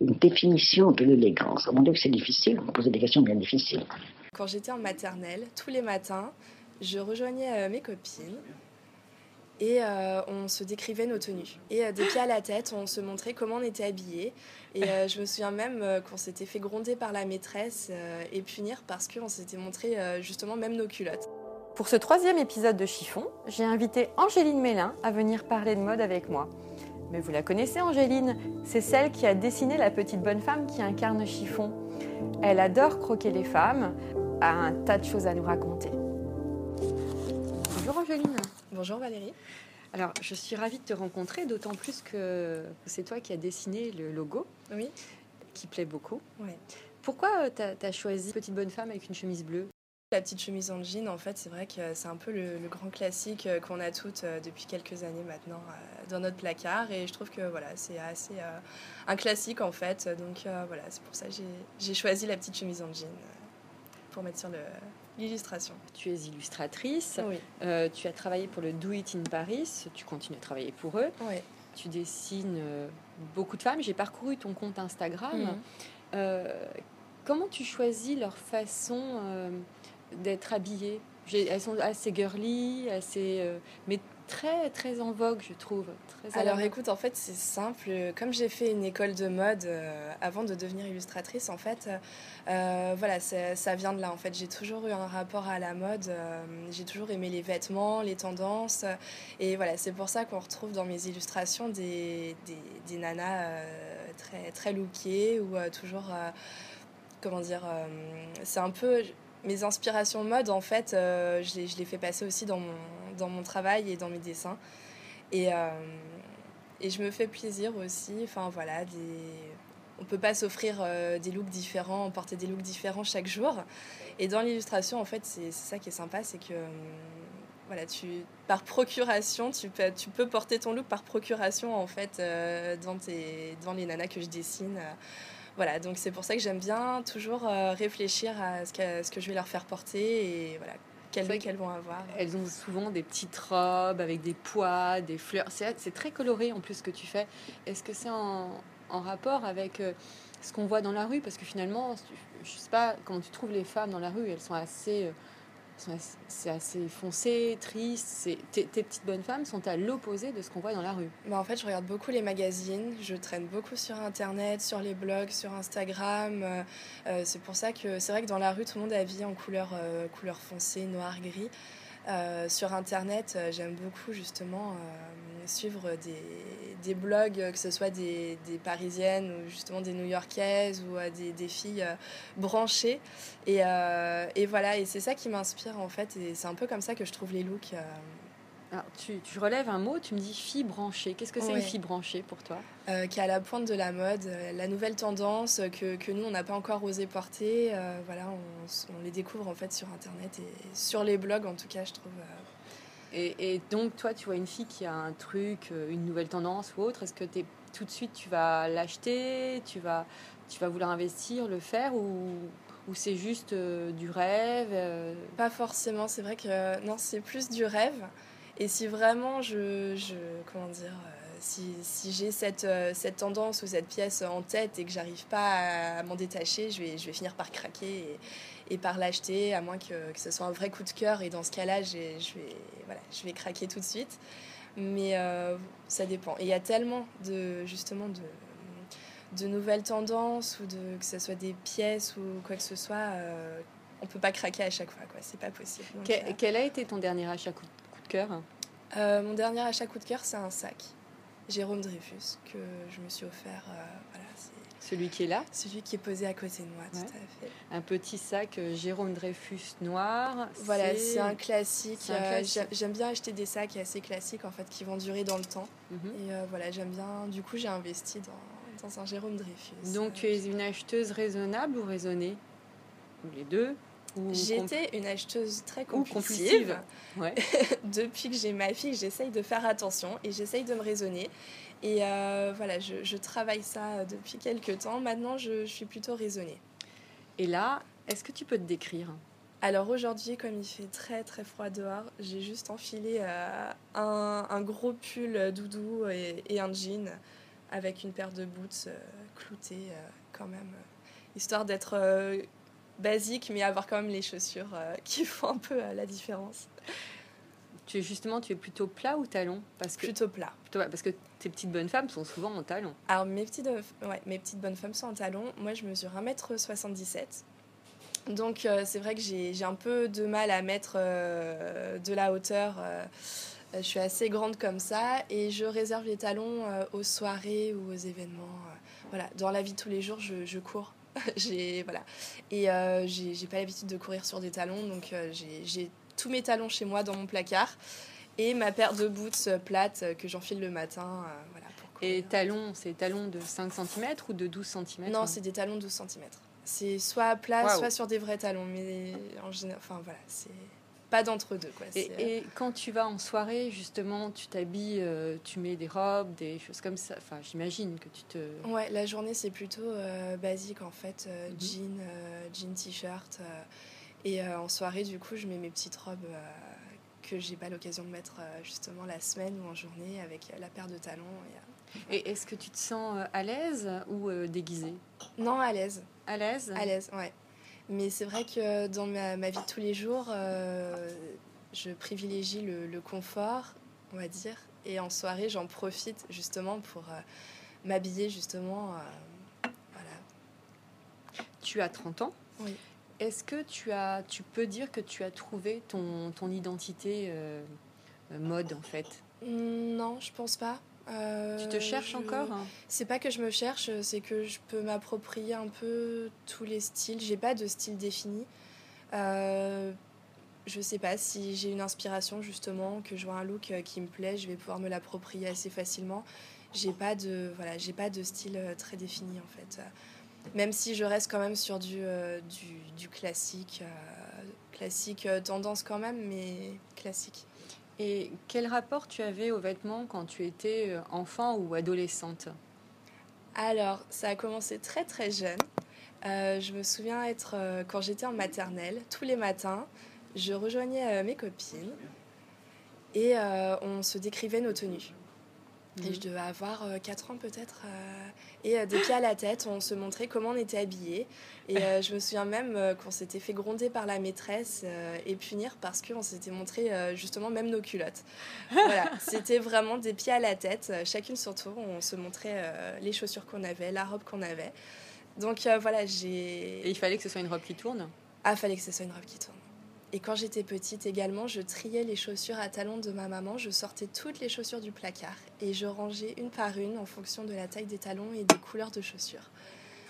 Une définition de l'élégance. Mon Dieu, c'est difficile. Vous me posez des questions bien difficiles. Quand j'étais en maternelle, tous les matins, je rejoignais euh, mes copines et euh, on se décrivait nos tenues. Et euh, des pieds à la tête, on se montrait comment on était habillés. Et euh, je me souviens même qu'on s'était fait gronder par la maîtresse euh, et punir parce qu'on s'était montré euh, justement même nos culottes. Pour ce troisième épisode de Chiffon, j'ai invité Angéline Mélin à venir parler de mode avec moi. Mais vous la connaissez, Angéline C'est celle qui a dessiné la petite bonne femme qui incarne Chiffon. Elle adore croquer les femmes, a un tas de choses à nous raconter. Bonjour Angéline. Bonjour Valérie. Alors, je suis ravie de te rencontrer, d'autant plus que c'est toi qui as dessiné le logo, Oui, qui plaît beaucoup. Pourquoi tu as, choisi Petite bonne femme avec une chemise bleue? La petite chemise en jean, en fait, c'est vrai que c'est un peu le, le grand classique euh, qu'on a toutes euh, depuis quelques années maintenant euh, dans notre placard. Et je trouve que voilà, c'est assez euh, un classique en fait. Donc euh, voilà, c'est pour ça que j'ai- choisi la petite chemise en jean pour mettre sur l'illustration. Tu es illustratrice, Oui, euh, tu as travaillé pour le Do It in Paris, tu continues à travailler pour eux. oui. Tu dessines beaucoup de femmes. J'ai parcouru ton compte Instagram. Mhm. Comment tu choisis leur façon d'être habillées J'ai- Elles sont assez girly, assez, euh, mais très très en vogue, je trouve. Très Alors écoute, en fait, c'est simple. Comme j'ai fait une école de mode euh, avant de devenir illustratrice, en fait, euh, voilà, ça vient de là. En fait, j'ai toujours eu un rapport à la mode. euh, j'ai toujours aimé les vêtements, les tendances. Et voilà, c'est pour ça qu'on retrouve dans mes illustrations des, des, des nanas très, très lookées ou toujours. comment dire C'est un peu. Mes inspirations mode, en fait, euh, je, les, je les fais passer aussi dans mon, dans mon travail et dans mes dessins. Et, euh, et je me fais plaisir aussi. Enfin voilà, des... on peut pas s'offrir euh, des looks différents, porter des looks différents chaque jour. Et dans l'illustration, en fait, c'est ça qui est sympa, c'est que voilà, tu, par procuration, tu peux, tu peux porter ton look par procuration en fait dans, tes, dans les nanas que je dessine. Voilà, donc c'est pour ça que j'aime bien toujours euh, réfléchir à ce que, ce que je vais leur faire porter et voilà, quel look elles vont avoir. Elles ont souvent des petites robes avec des pois, des fleurs. C'est très coloré en plus ce que tu fais. Est-ce que c'est en, en rapport avec euh, ce qu'on voit dans la rue? Parce que finalement, je sais pas comment tu trouves les femmes dans la rue. Elles sont assez, euh, sont assez- c'est assez foncé, triste. Tes, tes petites bonnes femmes sont à l'opposé de ce qu'on voit dans la rue. Bah, en fait, je regarde beaucoup les magazines, je traîne beaucoup sur Internet, sur les blogs, sur Instagram. Euh, euh, c'est pour ça que c'est vrai que dans la rue, tout le monde est habillé en couleur, euh, couleur foncée, noir, gris. Euh, sur Internet, euh, j'aime beaucoup justement euh, suivre des, des blogs, que ce soit des, des Parisiennes ou justement des New-Yorkaises ou des, filles branchées. Et, et voilà, et c'est ça qui m'inspire en fait. Et c'est un peu comme ça que je trouve les looks. Alors, tu, tu relèves un mot, tu me dis fille branchée. Qu'est-ce que c'est Ouais. une fille branchée pour toi? Euh, qui est à la pointe de la mode, euh, la nouvelle tendance que, que nous, on n'a pas encore osé porter. euh, voilà, on, on les découvre en fait sur Internet et sur les blogs, en tout cas, je trouve. Et, et donc, toi, tu vois une fille qui a un truc, une nouvelle tendance ou autre, est-ce que t'es, tout de suite tu vas l'acheter, tu vas, tu vas vouloir investir, le faire ou, ou c'est juste euh, du rêve euh, Pas forcément, c'est vrai que non, c'est plus du rêve. Et si vraiment je, je comment dire, euh, si, si j'ai cette, euh, cette tendance ou cette pièce en tête et que j'arrive pas à m'en détacher, je vais, je vais finir par craquer et, et par l'acheter, à moins que, que ce soit un vrai coup de cœur. Et dans ce cas-là, je vais, voilà, je vais craquer tout de suite. Mais euh, ça dépend. Et il y a tellement de, justement, de, de nouvelles tendances ou de, que ce soit des pièces ou quoi que ce soit. euh, on peut pas craquer à chaque fois, quoi. C'est pas possible. Donc, que- euh, Quel a été ton dernier achat coup de cœur euh, mon dernier achat coup de cœur, c'est un sac. Jérôme Dreyfus, que je me suis offert. voilà, celui qui est là Celui qui est posé à côté de moi, tout à fait. Un petit sac Jérôme Dreyfus noir. Voilà, c'est un classique. j'aime bien acheter des sacs assez classiques, en fait, qui vont durer dans le temps. Mhm. Et voilà, j'aime bien. Du coup, j'ai investi dans, dans un Jérôme Dreyfus. Donc, tu es une acheteuse raisonnable ou raisonnée? Ou les deux J'étais une acheteuse très compulsive. Depuis que j'ai ma fille, j'essaye de faire attention et j'essaye de me raisonner. Et euh, voilà, je, travaille ça depuis quelques temps. Maintenant, je, suis plutôt raisonnée. Et là, est-ce que tu peux te décrire? Alors aujourd'hui, comme il fait très très froid dehors, j'ai juste enfilé euh, un, gros pull doudou et, un jean avec une paire de boots euh, cloutées quand même, histoire d'être basique, mais avoir quand même les chaussures euh, qui font un peu euh, la différence. Tu es justement, tu es plutôt plat ou talon? Parce que, Plutôt plat. parce que tes petites bonnes femmes sont souvent en talon. Alors, mes petites, euh, ouais, mes petites bonnes femmes sont en talon. Moi, je mesure 1m77. Donc, c'est vrai que j'ai un peu de mal à mettre de la hauteur. je suis assez grande comme ça et je réserve les talons aux soirées ou aux événements. voilà, dans la vie de tous les jours, je, je cours. j'ai voilà. Et euh, j'ai pas l'habitude de courir sur des talons, donc euh, j'ai tous mes talons chez moi dans mon placard et ma paire de boots plates que j'enfile le matin. Euh, voilà, et talons, c'est talons de 5 cm ou de 12 cm Non, c'est des talons de 12 cm. C'est soit plat, soit sur des vrais talons, mais en général, enfin voilà, c'est pas d'entre-deux. Quoi. Et, et, quand tu vas en soirée, justement, tu t'habilles, euh, tu mets des robes, des choses comme ça. Enfin, j'imagine que tu te. Ouais, la journée, c'est plutôt euh, basique en fait. Euh, mhm. Jean, jean, t-shirt. et en soirée, du coup, je mets mes petites robes que j'ai pas l'occasion de mettre justement la semaine ou en journée avec la paire de talons. Et, et est-ce que tu te sens à l'aise ou déguisée? Non, à l'aise. À l'aise? À l'aise, ouais. Mais c'est vrai que dans ma, vie de tous les jours, euh, je privilégie le, confort, on va dire. Et en soirée, j'en profite justement pour euh, m'habiller justement. Euh, voilà. Tu as 30 ans Oui. Est-ce que tu, as, tu peux dire que tu as trouvé ton, ton identité mode en fait? Non, je pense pas. Tu te cherches encore hein C'est pas que je me cherche, c'est que je peux m'approprier un peu tous les styles. J'ai pas de style défini. Euh, je sais pas si j'ai une inspiration justement, que je vois un look euh, qui me plaît, je vais pouvoir me l'approprier assez facilement. J'ai pas de voilà, j'ai pas de style euh, très défini en fait. Même si je reste quand même sur du, du, du, classique, classique tendance quand même, mais classique. Et quel rapport tu avais aux vêtements quand tu étais euh, enfant ou adolescente? Alors, ça a commencé très très jeune. Euh, je me souviens être, euh, quand j'étais en maternelle, tous les matins, je rejoignais mes copines et on se décrivait nos tenues. Et je devais avoir 4 ans peut-être. et des pieds à la tête, on se montrait comment on était habillés. Et euh, je me souviens même euh, qu'on s'était fait gronder par la maîtresse euh, et punir parce qu'on s'était montré justement même nos culottes. Voilà, c'était vraiment des pieds à la tête, chacune sur tour, on se montrait les chaussures qu'on avait, la robe qu'on avait. Donc voilà, j'ai. Et il fallait que ce soit une robe qui tourne? Ah, il fallait que ce soit une robe qui tourne. Et quand j'étais petite également, je triais les chaussures à talons de ma maman. Je sortais toutes les chaussures du placard et je rangeais une par une en fonction de la taille des talons et des couleurs de chaussures.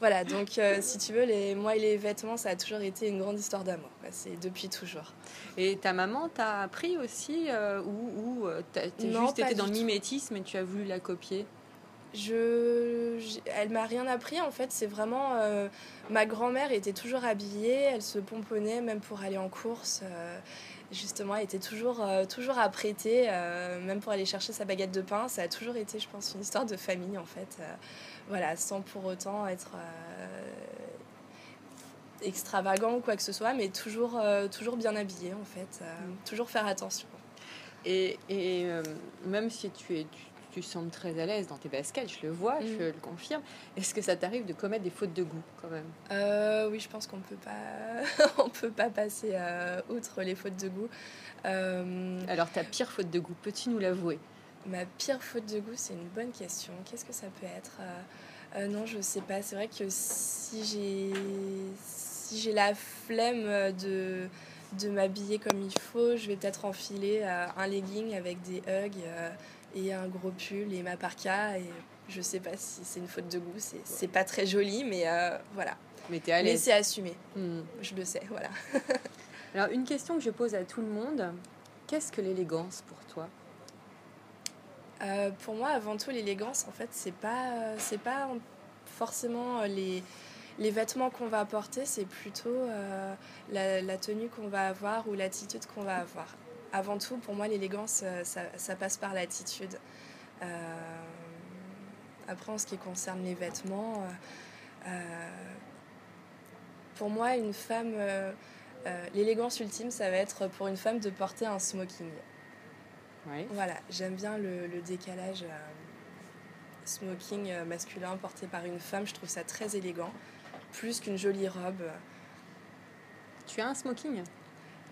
Voilà, donc euh, si tu veux, les, moi et les vêtements, ça a toujours été une grande histoire d'amour. C'est depuis toujours. Et ta maman t'a appris aussi euh, ou, ou euh, t'as juste été dans le mimétisme et tu as voulu la copier? Je, elle m'a rien appris en fait. C'est vraiment ma grand-mère était toujours habillée, elle se pomponnait même pour aller en course. justement, elle était toujours toujours apprêtée, même pour aller chercher sa baguette de pain. Ça a toujours été, je pense, une histoire de famille en fait voilà, sans pour autant être euh, extravagant ou quoi que ce soit, mais toujours, euh, toujours bien habillé en fait, euh, mm. toujours faire attention. Et, et même si tu es, tu, sembles très à l'aise dans tes baskets, je le vois, je mm. le confirme. Est-ce que ça t'arrive de commettre des fautes de goût quand même? Oui, je pense qu'on peut pas, on peut pas passer outre les fautes de goût. Alors ta pire faute de goût, peux-tu nous l'avouer? Ma pire faute de goût, c'est une bonne question. Qu'est-ce que ça peut être euh, euh, Non, je sais pas. C'est vrai que si j'ai si j'ai la flemme de, de m'habiller comme il faut, je vais peut-être enfiler euh, un legging avec des hugs et un gros pull et ma parka. Et je sais pas si c'est une faute de goût, c'est pas très joli, mais voilà. Mais t'es à l'aise. Mais c'est assumé. Hmm. Je le sais, voilà. Alors, une question que je pose à tout le monde qu'est-ce que l'élégance pour toi? Euh, Pour moi, avant tout, l'élégance, en fait, c'est pas, c'est pas forcément euh, les, les vêtements qu'on va porter, c'est plutôt euh, la, tenue qu'on va avoir ou l'attitude qu'on va avoir. Avant tout, pour moi, l'élégance, ça, ça, passe par l'attitude. après, en ce qui concerne les vêtements, pour moi, une femme, euh, euh, l'élégance ultime, ça va être pour une femme de porter un smoking. Voilà, j'aime bien le, décalage euh, smoking masculin porté par une femme. Je trouve ça très élégant, plus qu'une jolie robe. Tu as un smoking?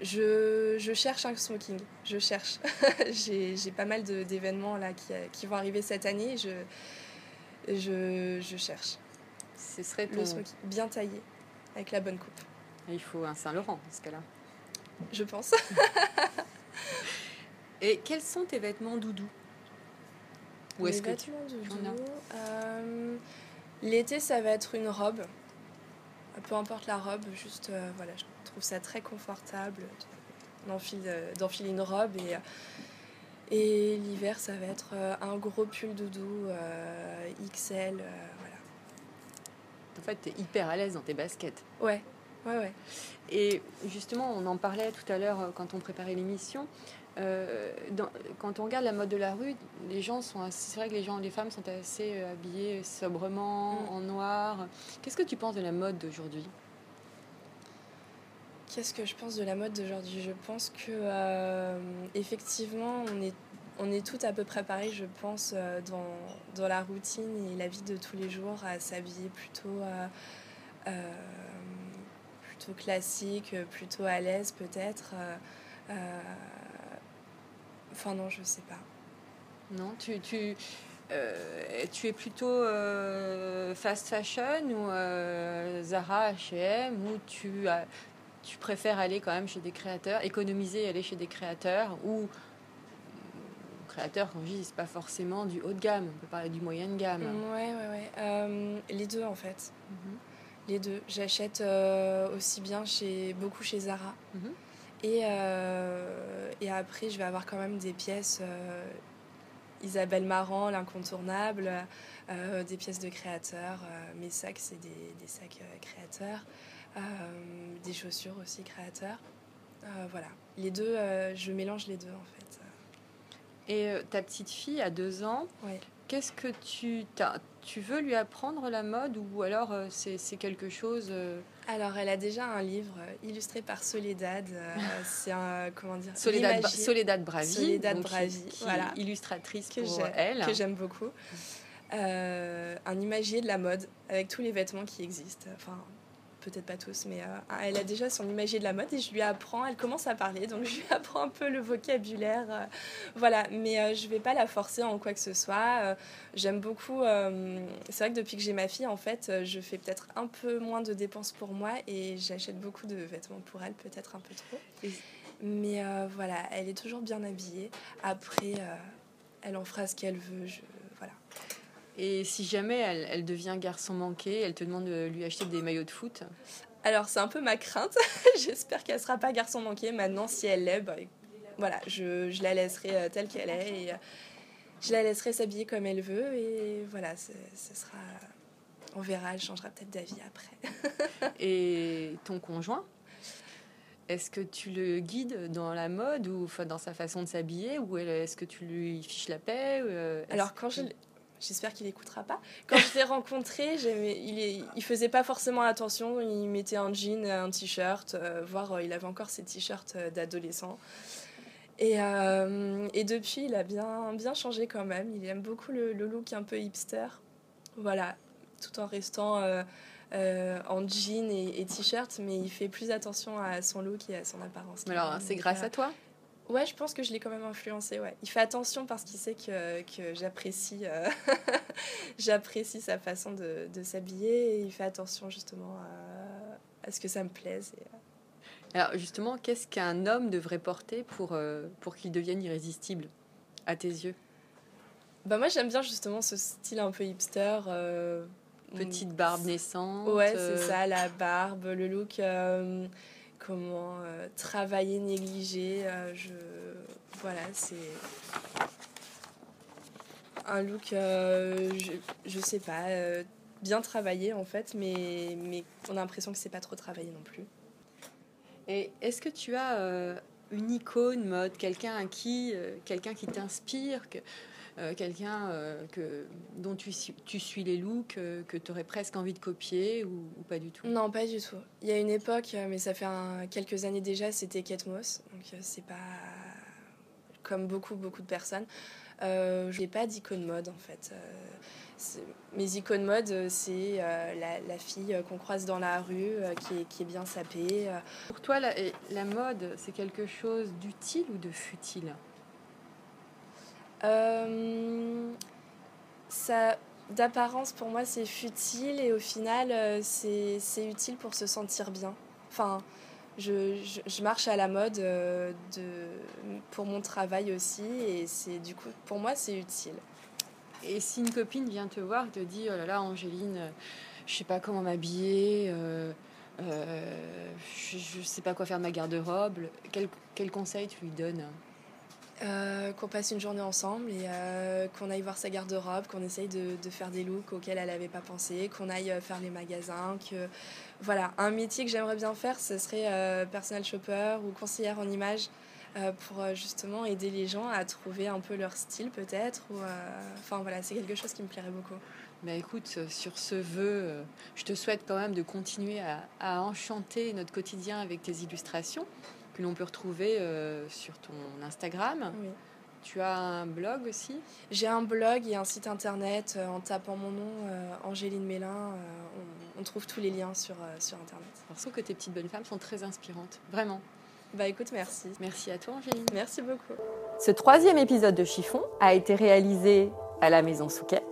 Je, je, cherche un smoking, je cherche. j'ai pas mal d'événements là qui, qui, vont arriver cette année. Je, je, je cherche. Ce serait le smoking bien taillé avec la bonne coupe. il faut un Saint-Laurent dans ce cas-là. Je pense. Et quels sont tes vêtements doudou? Ou est-ce que vêtements doudou. Euh, l'été, ça va être une robe. Peu importe la robe, juste euh, voilà, je trouve ça très confortable euh, d'enfiler une robe et et l'hiver, ça va être un gros pull doudou XL. En fait, tu es hyper à l'aise dans tes baskets. Ouais, ouais, ouais. Et justement, on en parlait tout à l'heure euh, quand on préparait l'émission. Euh, quand on regarde la mode de la rue, les gens sont c'est vrai que les gens, les femmes sont assez euh, habillées sobrement, mm. en noir. Qu'est-ce que tu penses de la mode d'aujourd'hui? Qu'est-ce que je pense de la mode d'aujourd'hui? Je pense que effectivement, on est on est toutes à peu près pareil, je pense, euh, dans, dans, la routine et la vie de tous les jours, à s'habiller plutôt, euh, euh, plutôt classique, plutôt à l'aise peut-être. Enfin non, je sais pas. Non, tu, tu, tu es plutôt fast fashion ou Zara, H&M ou tu, tu préfères aller quand même chez des créateurs, économiser et aller chez des créateurs ou créateur, quand je dis, c'est pas forcément du haut de gamme, on peut parler du moyen de gamme. Ouais, ouais, ouais. Euh, les deux, en fait. Mhm. Les deux. J'achète euh, aussi bien chez, beaucoup chez Zara. Mhm. Et, euh, et après, je vais avoir quand même des pièces Isabelle Marant, l'incontournable, des pièces de créateurs. mes sacs, c'est des, des, sacs créateurs. des chaussures aussi créateurs. voilà. Les deux, je mélange les deux en fait. Et euh, ta petite fille a deux ans, qu'est-ce que tu as Tu veux lui apprendre la mode ou alors euh, c'est quelque chose euh, Alors, elle a déjà un livre illustré par Soledad. c'est un comment dire Soledad, Soledad Bravi. Soledad Bravi, voilà. illustratrice que pour elle. Que j'aime beaucoup. un imagier de la mode avec tous les vêtements qui existent. Enfin, peut-être pas tous, mais euh, elle a déjà son imagier de la mode et je lui apprends, elle commence à parler, donc je lui apprends un peu le vocabulaire. Euh, voilà, mais euh, je vais pas la forcer en quoi que ce soit. J'aime beaucoup, c'est vrai que depuis que j'ai ma fille, en fait, je fais peut-être un peu moins de dépenses pour moi et j'achète beaucoup de vêtements pour elle, peut-être un peu trop. Mais voilà, elle est toujours bien habillée. Après, elle en fera ce qu'elle veut. Je. Et si jamais elle, devient garçon manqué, elle te demande de lui acheter des maillots de foot Alors c'est un peu ma crainte. J'espère qu'elle sera pas garçon manqué. Maintenant, si elle l'est, bah, voilà, je, je, la laisserai euh, telle qu'elle est et euh, je la laisserai s'habiller comme elle veut. Et voilà, ce sera. On verra, elle changera peut-être d'avis après. et ton conjoint est-ce que tu le guides dans la mode ou dans sa façon de s'habiller ou est-ce que tu lui fiches la paix euh, Alors quand je, J'espère qu'il n'écoutera pas. Quand je l'ai rencontré, il, il faisait pas forcément attention. Il mettait un jean, un t-shirt, euh, voire euh, il avait encore ses t-shirts euh, d'adolescent. Et, et, depuis, il a bien, bien changé quand même. Il aime beaucoup le, look un peu hipster. Voilà, tout en restant en jean et, t-shirt, mais il fait plus attention à son look et à son apparence. Alors, c'est grâce à toi Ouais, je pense que je l'ai quand même influencé. Ouais. Il fait attention parce qu'il sait que, que j'apprécie, euh, j'apprécie sa façon de, de s'habiller et il fait attention justement à, à, ce que ça me plaise. Et, euh. Alors justement, qu'est-ce qu'un homme devrait porter pour, euh, pour qu'il devienne irrésistible à tes yeux? Bah moi j'aime bien justement ce style un peu hipster. Petite barbe naissante. Ouais, c'est ça, la barbe, le look, comment travailler négligé. je... Voilà, c'est un look, je, je sais pas, bien travaillé en fait, mais, mais on a l'impression que c'est pas trop travaillé non plus. Et est-ce que tu as euh, une icône mode, quelqu'un à qui, euh, quelqu'un qui t'inspire, que, euh, quelqu'un que dont tu, tu, suis les looks, que tu aurais presque envie de copier ou, pas du tout? Non, pas du tout. Il y a une époque, mais ça fait quelques années déjà, c'était Kate Moss, donc c'est pas comme beaucoup beaucoup de personnes. je n'ai pas d'icône mode en fait mes icônes mode, euh, c'est euh, la, fille euh, qu'on croise dans la rue, qui, est, bien sapée. Pour toi, la, la mode, c'est quelque chose d'utile ou de futile? Ça, D'apparence, pour moi, c'est futile et au final, c'est utile pour se sentir bien. Enfin, je, je, marche à la mode de, pour mon travail aussi et c'est du coup, pour moi, c'est utile. Et si une copine vient te voir et te dit Oh là là, Angéline, euh, je sais pas comment m'habiller, euh, euh, je ne sais pas quoi faire de ma garde-robe, quel, quel, conseil tu lui donnes? Qu'on passe une journée ensemble et qu'on aille voir sa garde-robe, qu'on essaye de, faire des looks auxquels elle n'avait pas pensé, qu'on aille faire les magasins, que voilà, un métier que j'aimerais bien faire, ce serait personal shopper ou conseillère en images. Euh, pour euh, justement aider les gens à trouver un peu leur style peut-être. Euh, enfin voilà, c'est quelque chose qui me plairait beaucoup. Mais écoute, sur ce vœu, je te souhaite quand même de continuer à, enchanter notre quotidien avec tes illustrations que l'on peut retrouver sur ton Instagram. Oui. Tu as un blog aussi? J'ai un blog et un site internet. en tapant mon nom, Angéline Mélin, on, trouve tous les liens sur, sur internet. Je que tes petites bonnes femmes sont très inspirantes, vraiment. Bah écoute, merci. Merci à toi, Angéline. Merci beaucoup. Ce troisième épisode de Chiffon a été réalisé à la Maison Souquet,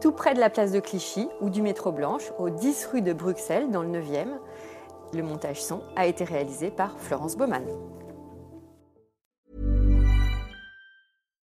tout près de la place de Clichy ou du métro Blanche, au 10 rue de Bruxelles, dans le 9e. Le montage son a été réalisé par Florence Baumann.